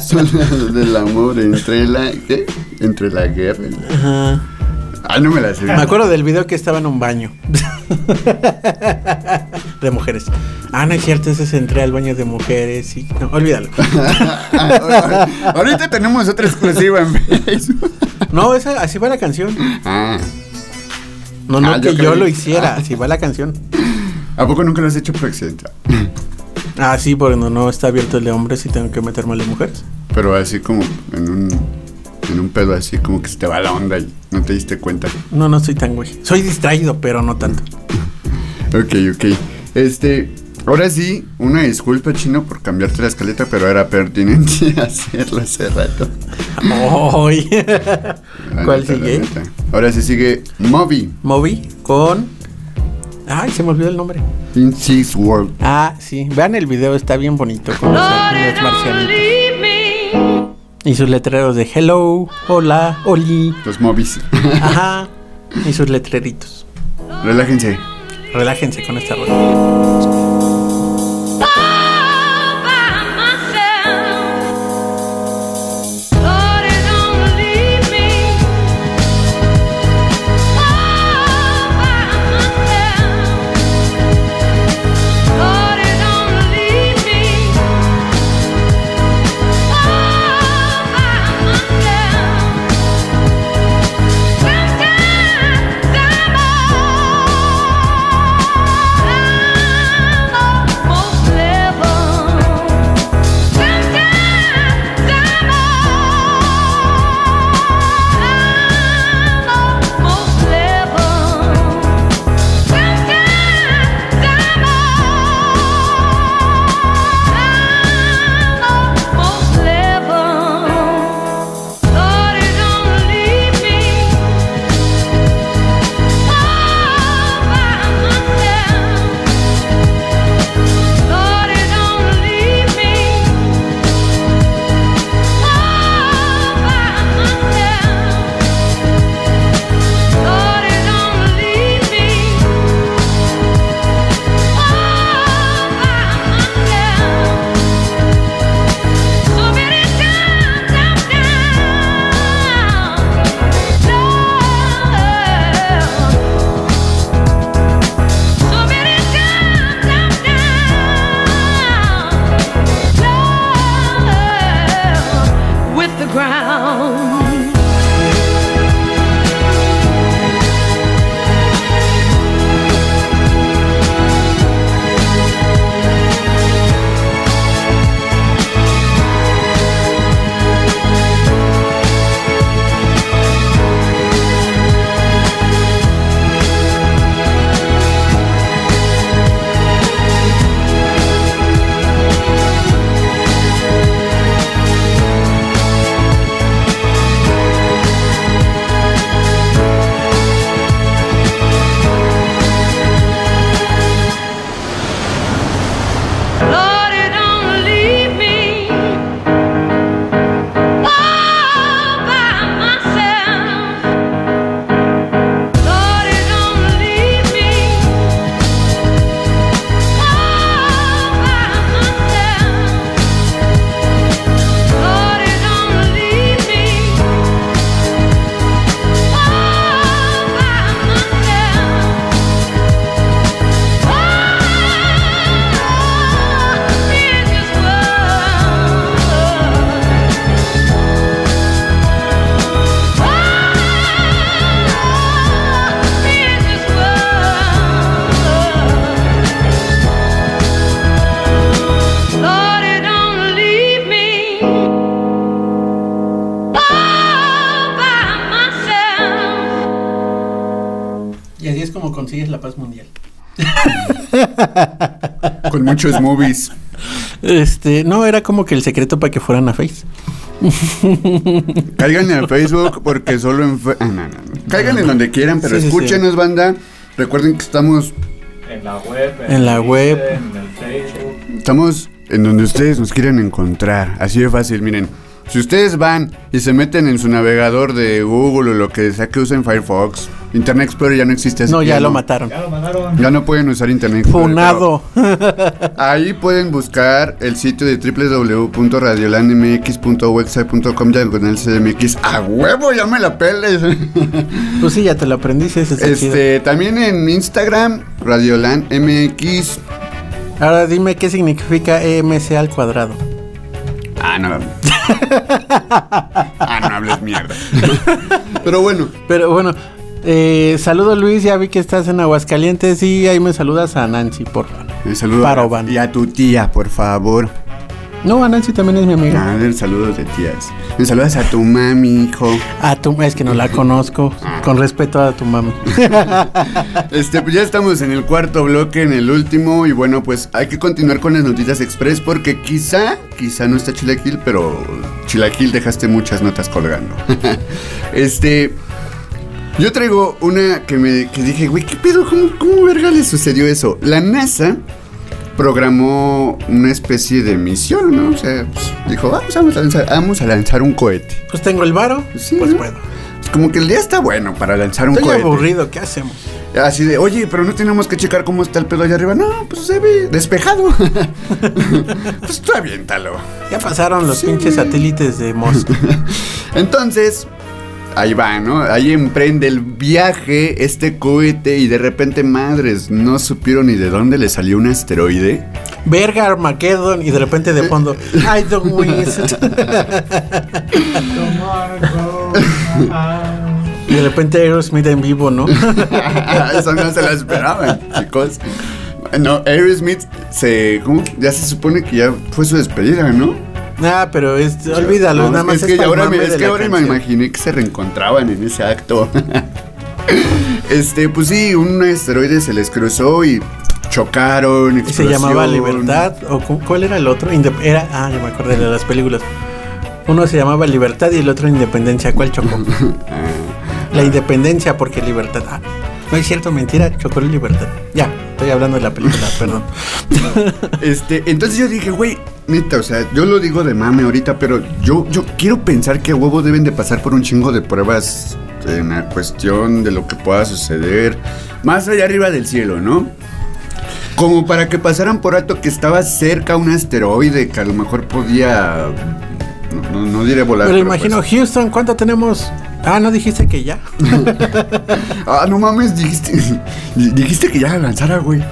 Soldado del amor entre la... ¿qué? Entre la guerra. Ajá. Ay, no me la sé. Me acuerdo del video que estaba en un baño de mujeres. Ah, no es cierto, ese es entré al baño de mujeres y no, olvídalo. Ahorita tenemos otra exclusiva en Facebook. No, esa así va la canción. Ah, No, no Ah, que yo lo hiciera, así va la canción. ¿a poco nunca lo has hecho por accidente? Ah, sí, porque no, no está abierto el de hombres y tengo que meterme al de mujeres. Pero así como en un... En un pedo así como que se te va la onda y no te diste cuenta. No, no soy tan güey. Soy distraído, pero no tanto. Ok, ok. Este, ahora sí, una disculpa, Chino, por cambiarte la escaleta, pero era pertinente hacerlo hace rato. Ay. La ¿Cuál neta, sigue? Ahora sí sigue Moby Moby con. Ay, se me olvidó el nombre. in Six World. Ah, sí. Vean el video, está bien bonito con los, los marcianitos. Y sus letreros de hello, hola, oli. Los Mobis. Ajá. Y sus letreritos. Relájense. Relájense con esta rola. Con muchos movies. Este, no, era como que el secreto para que fueran a Face. Caigan en Facebook porque solo en... fe- Ah, no, no, no. Caigan en donde quieran, pero Sí, sí, escúchenos, banda. Recuerden que estamos, En la web. En la web. Twitter, En el Facebook. estamos en donde ustedes nos quieran encontrar. Así de fácil, miren. Si ustedes van y se meten en su navegador de Google o lo que sea que usen Firefox, Internet Explorer ya no existe. así No, ya lo mataron. Ya lo mandaron. Ya no pueden usar Internet Explorer. Funado. Ahí pueden buscar el sitio de www.radiolandmx.website.com diagonal CDMX. ¡A huevo! ¡Ya me la peles! Pues sí, ya te lo aprendiste. ese. Este, también en Instagram, Radioland MX. Ahora dime qué significa EMC al cuadrado. Ah, no. ah, no hables mierda. Pero bueno, Pero bueno, eh, saludo Luis, ya vi que estás en Aguascalientes y ahí me saludas a Nancy, por favor. saludo a, y a tu tía, por favor. No, a Nancy también es mi amiga. A ver, saludos de tías. Me saludas a tu mami, hijo. A tu, es que no la conozco. Con respeto a tu mami. Este, pues ya estamos en el cuarto bloque, en el último. Y bueno, pues hay que continuar con las noticias express porque quizá, quizá no está Chilaquil, pero Chilaquil dejaste muchas notas colgando. este. Yo traigo una que me que dije, güey, ¿qué pedo? ¿Cómo, ¿Cómo verga le sucedió eso? La NASA programó una especie de misión, ¿no? O sea, pues, dijo, vamos, vamos a lanzar, vamos a lanzar un cohete. Pues tengo el varo, Sí, pues ¿no? puedo. Pues como que el día está bueno para lanzar un Estoy cohete. aburrido, ¿qué hacemos? Así de, oye, pero no tenemos que checar cómo está el pedo allá arriba. No, pues se ve despejado. pues tú aviéntalo. Ya pasaron los pinches satélites de Musk. Entonces, ahí va, ¿no? Ahí emprende el viaje este cohete y de repente, madres, no supieron ni de dónde le salió un asteroide. Verga Armageddon y de repente de fondo I don't wish it. y de repente Aerosmith en vivo, ¿no? Eso no se la esperaban, chicos. No, Aerosmith se. ¿Cómo? Ya se supone que ya fue su despedida, ¿no? Ah, pero es, olvídalo, No, nada más es que pa'l ahora, me, es que ahora me imaginé que se reencontraban en ese acto. este, pues sí, un asteroide se les cruzó y chocaron. Y se llamaba. Libertad, o cu- ¿cuál era el otro? Indep- era, ah, ya me acordé de las películas. Uno se llamaba Libertad y el otro Independencia. ¿Cuál chocó? la Independencia porque Libertad. Ah, no es cierto, mentira, chocó la Libertad. Ya, estoy hablando de la película, perdón. Este, entonces yo dije, güey, neta, o sea, yo lo digo de mame ahorita, pero yo, yo quiero pensar que a huevo deben de pasar por un chingo de pruebas en la cuestión de lo que pueda suceder más allá arriba del cielo, ¿no? Como para que pasaran por alto que estaba cerca un asteroide que a lo mejor podía. No, no, diré volar. Pero pero imagino, pues- Houston, ¿cuánto tenemos? Ah, ¿no dijiste que ya? Ah, no mames, dijiste, di- dijiste que ya la lanzara, güey.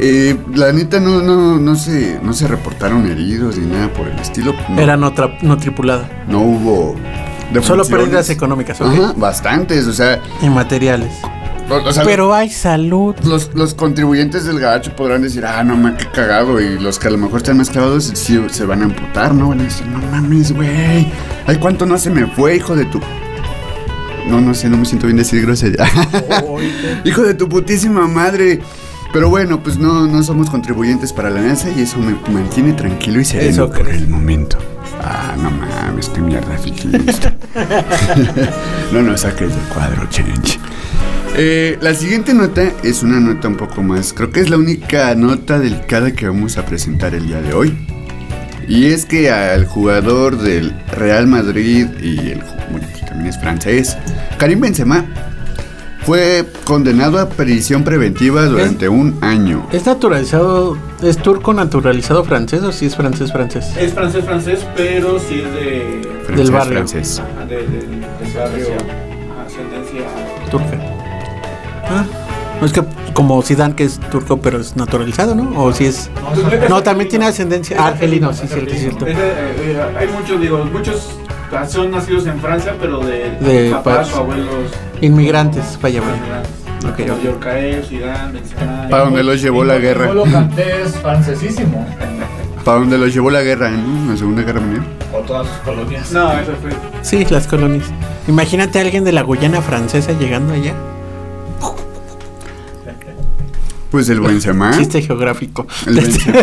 Eh, la neta no, no, no se, no se reportaron heridos ni nada por el estilo. No, Era no, tra- no tripulada. no hubo. Solo pérdidas económicas, ok. Ajá, bastantes, o sea, Y materiales. o, o sea, Pero hay salud. los, los contribuyentes del gacho podrán decir, ah, no mames, qué cagado. Y los que a lo mejor están más clavados sí, se van a amputar, ¿no? Van a decir, no mames, güey. Ay, cuánto no se me fue, hijo de tu. No, no sé, no me siento bien decir grosería. hijo de tu putísima madre. Pero bueno, pues no, no somos contribuyentes para la NASA y eso me mantiene tranquilo y sereno Eso por el momento. Ah, no mames, qué mierda fichista. no nos saques del cuadro, change. Eh, la siguiente nota es una nota un poco más, creo que es la única nota delicada que vamos a presentar el día de hoy. Y es que al jugador del Real Madrid y el bueno, que también es francés, Karim Benzema, fue condenado a prisión preventiva durante un año. ¿Es naturalizado, es turco naturalizado francés o si es francés francés? Es francés, francés, pero sí es de. Francés, del barrio. francés. ajá, de, de, de barrio. Ascendencia. Turca. Ah, no es que como Zidane que es turco pero es naturalizado, ¿no? O si es... No, también tiene ascendencia argelino, sí, cierto, cierto. Eh, hay muchos, digo, muchos son nacidos en Francia, pero de, De papás pa- o abuelos. Inmigrantes, vaya, vaya. inmigrantes. Ok, Como ok. Yorcaer, Zidane, Benzema. Para donde los llevó la guerra. Es francesísimo. Para donde los llevó la guerra, ¿no? La Segunda Guerra Mundial. O todas sus colonias. No, eso fue. Sí, las colonias. Imagínate a alguien de la Guyana francesa llegando allá. Pues el Benzema. Chiste geográfico. El Benzema.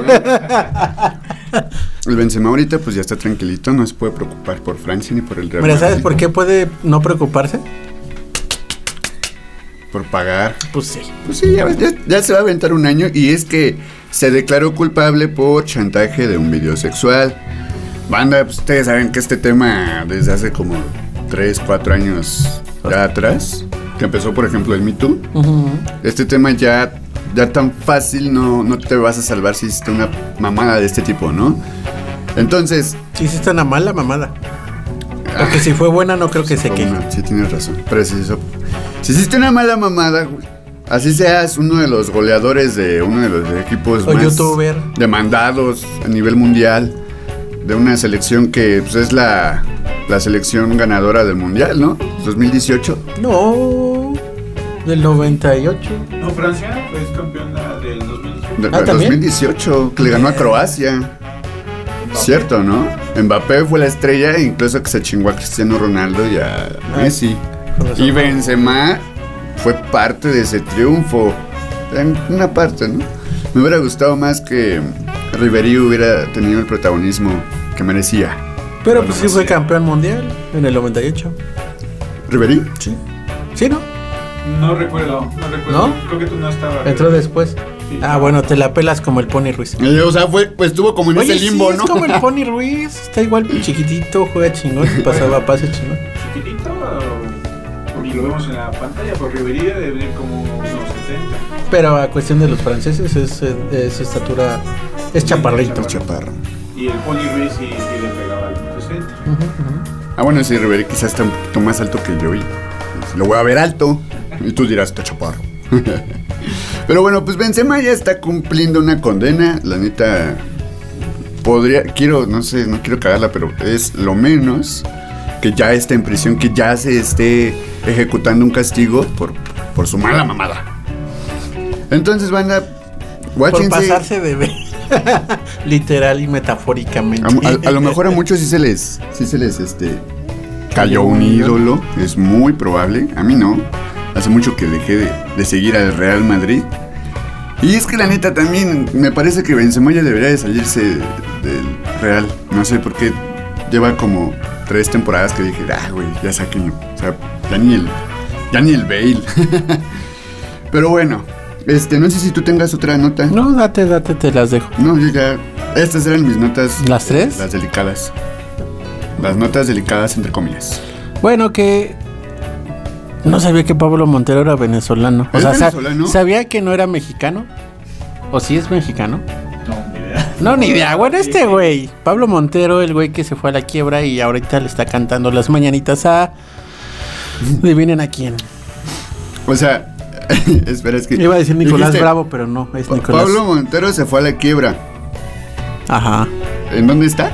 el Benzema ahorita pues ya está tranquilito, no se puede preocupar por Francia ni por el Real Mira, ¿sabes Madrid, por qué puede no preocuparse? Por pagar. Pues sí. Pues sí, ya, ves, ya- ya se va a aventar un año y es que se declaró culpable por chantaje de un video sexual. Banda, pues ustedes saben que este tema desde hace como 3, 4 años ya atrás, que empezó por ejemplo el Me Too, este tema ya, ya tan fácil no, no te vas a salvar si hiciste una mamada de este tipo, ¿no? Entonces, Hiciste una mala mamada. Porque si fue buena, no creo que se queje. una- sí tienes razón, preciso. Si hiciste una mala mamada, así seas uno de los goleadores de uno de los equipos O más youtuber. demandados a nivel mundial, de una selección que pues, es la, la selección ganadora del mundial, ¿no? 2018. No. Del 98. No, Francia es campeona del 2018. De- Ah, ¿también? 2018, que le ganó a Croacia. Cierto, ¿no? Mbappé fue la estrella, incluso que se chingó a Cristiano Ronaldo y a Messi. Con razón. Y Benzema fue parte de ese triunfo. En una parte, ¿no? Me hubiera gustado más que Ribery hubiera tenido el protagonismo que merecía. Pero pues sí fue campeón mundial en el 98. ¿Ribery? Sí. ¿Sí, no? No recuerdo, no recuerdo. ¿No? Creo que tú no estabas. Entró después. Sí. Ah, bueno, te la pelas como el Pony Ruiz. Eh, O sea, fue, pues estuvo como en Oye, ese limbo, sí, ¿no? es como el Pony Ruiz. Está igual chiquitito, juega chingón, pasaba pase chingón. Chiquitito, o- y lo vemos en la pantalla, por Rivería debe venir como unos 70. Pero a cuestión de los franceses es, es estatura, es chaparrito. Chaparro. Y el Pony Ruiz sí, sí le pegaba al 60. Ujú, ujú. Ah, bueno, sí, Ribery quizás está un poquito más alto que yo y pues, lo voy a ver alto. Y tú dirás, está chaparro. Pero bueno, pues Benzema ya está cumpliendo una condena. La neta, podría, quiero, no sé, no quiero cagarla, pero es lo menos que ya esté en prisión, que ya se esté ejecutando un castigo por, por su mala mamada. Entonces, banda, Por guáchense. pasarse de ver. Literal y metafóricamente. A, lo mejor a muchos sí se les, sí se les, este, cayó un ídolo, es muy probable. A mí no. Hace mucho que dejé de, de seguir al Real Madrid. Y es que la neta también me parece que Benzema ya debería de salirse del Real. No sé por qué lleva como tres temporadas que dije, ah, güey, ya sáquenlo. O sea, ya ni el, ya ni el Bale. Pero bueno, este, no sé si tú tengas otra nota. No, date, date, te las dejo. No, yo ya. Estas eran mis notas. ¿Las tres? Las delicadas. Las notas delicadas, entre comillas. Bueno, que no sabía que Pablo Montero era venezolano. O ¿Es sea, venezolano? sabía que no era mexicano. ¿O sí es mexicano? No, ni idea. No, ni idea. Bueno, este güey, Pablo Montero, el güey que se fue a la quiebra y ahorita le está cantando las mañanitas a. Adivinen a quién. O sea, espera, es que. Iba a decir Nicolás dijiste, Bravo, pero no, es Pa- Nicolás. Pablo Montero se fue a la quiebra. Ajá. ¿En dónde está?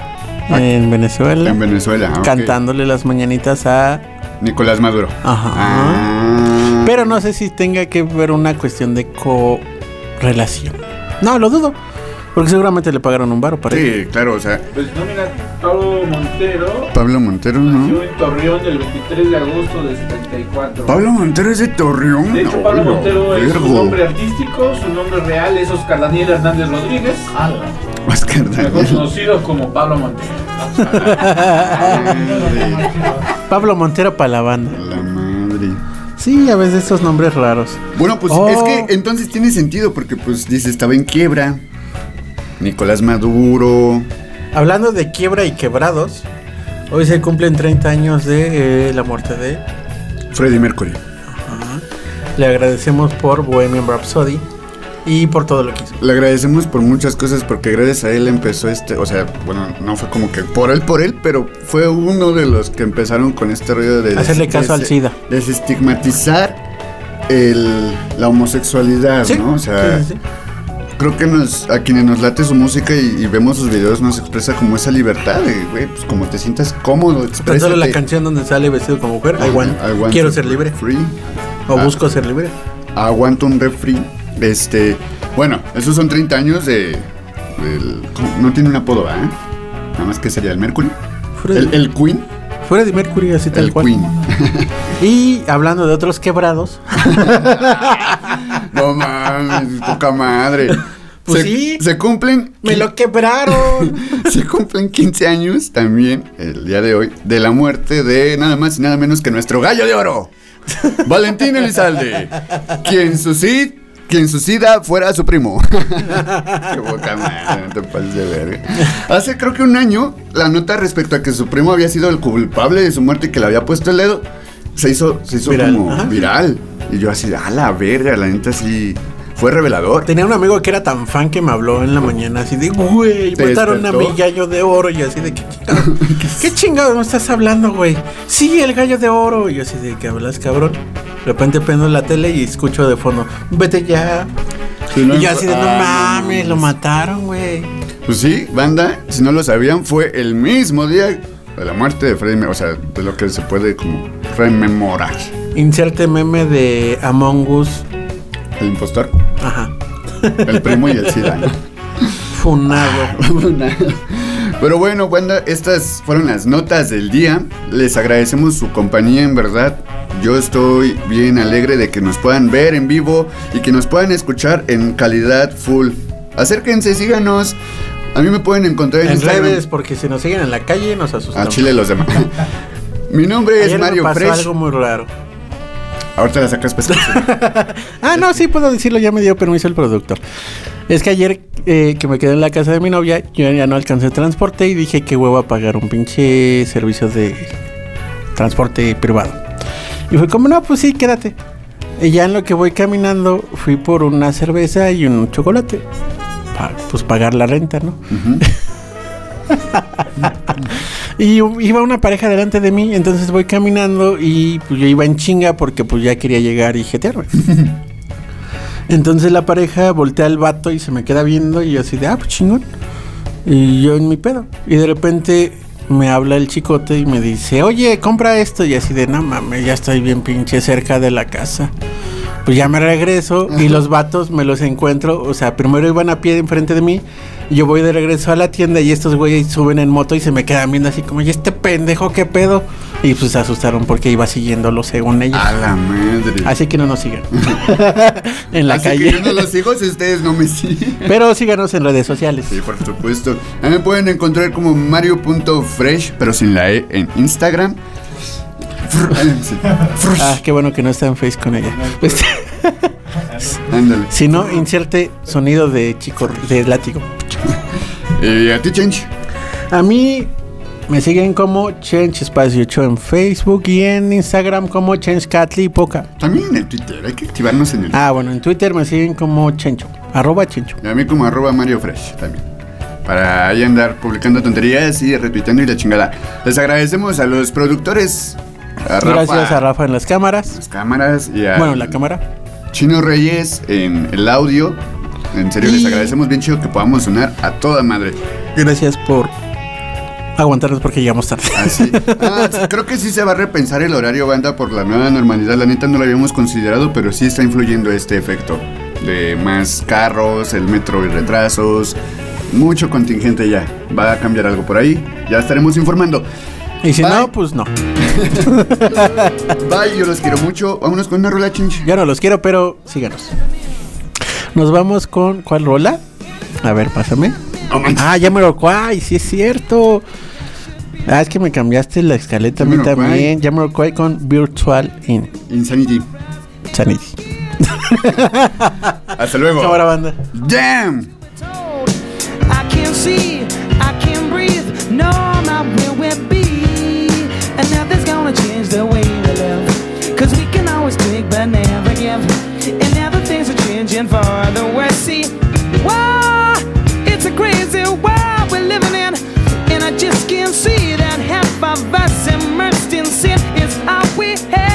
En Venezuela. En Venezuela. ah, ok. Cantándole las mañanitas a. Nicolás Maduro. Ajá. Ah. Pero no sé si tenga que ver una cuestión de correlación. No, lo dudo. Porque seguramente le pagaron un baro para. Sí, claro, o sea, Pues no, mira, Pablo Montero Pablo Montero, nació ¿no? en Torreón el 23 de agosto del 74. Pablo Montero es de Torreón. De hecho, Pablo Montero es su vergo. nombre artístico, su nombre real es Oscar Daniel Hernández Rodríguez, Ala. Oscar mejor Daniel. conocido como Pablo Montero. Pablo Montero para la banda. La madre. Sí, a veces estos nombres raros. Bueno, pues Oh. es que entonces tiene sentido porque pues dice estaba en quiebra. Nicolás Maduro. Hablando de quiebra y quebrados, hoy se cumplen 30 años de eh, la muerte de. Freddie Mercury. Le agradecemos por Bohemian Rhapsody y por todo lo que hizo. Le agradecemos por muchas cosas porque gracias a él empezó este, o sea, bueno, no fue como que por él, por él, pero fue uno de los que empezaron con este rollo de Hacerle caso al SIDA. Desestigmatizar el, la homosexualidad, Sí, ¿no? O sea, sí, sí. Creo que nos, a quienes nos late su música y, y vemos sus videos nos expresa como esa libertad de, güey, pues como te sientas cómodo, exprésate. la canción donde sale vestido como mujer, I want, I want quiero ser libre Free. o Ah. busco ser libre. aguanto un refri. Este, bueno, esos son 30 años de. no tiene un apodo, ¿eh? Nada más que sería el Mercury. El, el Queen. Freddie Mercury, así tal El cual. Queen. Y hablando de otros quebrados, No mames. Mames, poca madre. Pues se, sí. se cumplen. Me lo quebraron. Se cumplen 15 años también, el día de hoy, de la muerte de nada más y nada menos que nuestro gallo de oro, Valentín Elizalde, quien suicida, quien suicida fuera su primo. Qué poca madre, no te pases de verga. Hace creo que un año, la nota respecto a que su primo había sido el culpable de su muerte y que le había puesto el dedo, se hizo, se hizo Viral. como viral. Y yo así, a la verga, la neta sí, fue revelador. Tenía un amigo que era tan fan que me habló en la mañana así de, güey, ¿Te mataron a despertó? mi gallo de oro. Y yo así de, ¿qué chingado? ¿Qué chingado me estás hablando, güey? Sí, el gallo de oro. Y yo así de, ¿qué hablas, cabrón? De repente prendo la tele y escucho de fondo, vete ya. Sí, no, y yo así de, no ah, mames, lo mataron, güey. Pues sí, banda, si no lo sabían, fue el mismo día de la muerte de Freddie Mer- o sea, de lo que se puede como rememorar. Inserte meme de Among Us. El impostor, Ajá. el primo y el SIDA. ¿no? Funado. Pero bueno, banda, estas fueron las notas del día. Les agradecemos su compañía, en verdad. Yo estoy bien alegre de que nos puedan ver en vivo y que nos puedan escuchar en calidad full. Acérquense, síganos. A mí me pueden encontrar en, En Instagram. redes, porque si nos siguen en la calle nos A asustamos. Chile los demás. Mi nombre es Ayer me Mario pasó Fresh. algo muy raro. Ahorita la sacas pescado. Ah, no, sí puedo decirlo, ya me dio permiso el productor. Es que ayer eh, que me quedé en la casa de mi novia, yo ya no alcancé transporte y dije que huevo a pagar un pinche servicio de transporte privado. Y fue como, no, pues sí, quédate. Y ya en lo que voy caminando, fui por una cerveza y un chocolate. Pa- pues pagar la renta, ¿no? Y iba una pareja delante de mí, entonces voy caminando y pues yo iba en chinga porque pues ya quería llegar y jetearme. entonces la pareja voltea al vato y se me queda viendo y yo así de, ah, pues chingón. Y yo en mi pedo. Y de repente me habla el chicote y me dice, oye, compra esto. Y así de, no mames, ya estoy bien pinche cerca de la casa. Pues ya me regreso y los vatos me los encuentro. O sea, primero iban a pie enfrente de mí. Y yo voy de regreso a la tienda y estos güeyes suben en moto y se me quedan viendo así como, ¿y este pendejo qué pedo? Y pues se asustaron porque iba siguiéndolo según ellos. A la madre. Así que no nos sigan. en la Así calle. que yo no los sigo si ustedes no me siguen. Pero síganos en redes sociales. Sí, por supuesto. A mí me pueden encontrar como mario.fresh, pero sin la E en Instagram. Eh. Ah, qué bueno que no está en Face con ella. Este, Ándale. si no, inserte sonido de chico de látigo. ¿Y a ti, Change? A mí me siguen como Change Espacio 8 en Facebook y en Instagram como Change Catly Poca. También en el Twitter, hay que activarnos en el. Ah, bueno, en Twitter me siguen como Chencho, arroba Chencho. Y a mí como arroba Mario Fresh también. Para ahí andar publicando tonterías y retuiteando y la chingada. Les agradecemos a los productores. A Rafa, Gracias a Rafa en las cámaras. las cámaras y a Bueno, la cámara. Chino Reyes en el audio. En serio, les agradecemos bien chido que podamos sonar a toda madre. Gracias por aguantarnos porque llegamos tarde. Ah, sí, creo que sí se va a repensar el horario banda por la nueva normalidad. La neta no lo habíamos considerado, pero sí está influyendo este efecto de más carros, el metro y retrasos, mucho contingente ya. Va a cambiar algo por ahí. Ya estaremos informando. Y si Bye. no, pues no. Bye, yo los quiero mucho. Vámonos con una rola chinch. Yo no los quiero, pero síganos. Nos vamos con ¿cuál rola? A ver, pásame. Ah, ya me lo cuay, sí es cierto. Ah, es que me cambiaste la escaleta a mí también. Ya me lo cuay con Virtual In Insanity. Sanity. Hasta luego. Cámara banda. Damn. We live. Cause we can always take but never give. And now the things are changing for the worse. See, it's a crazy world we're living in. And I just can't see that half of us immersed in sin is all we have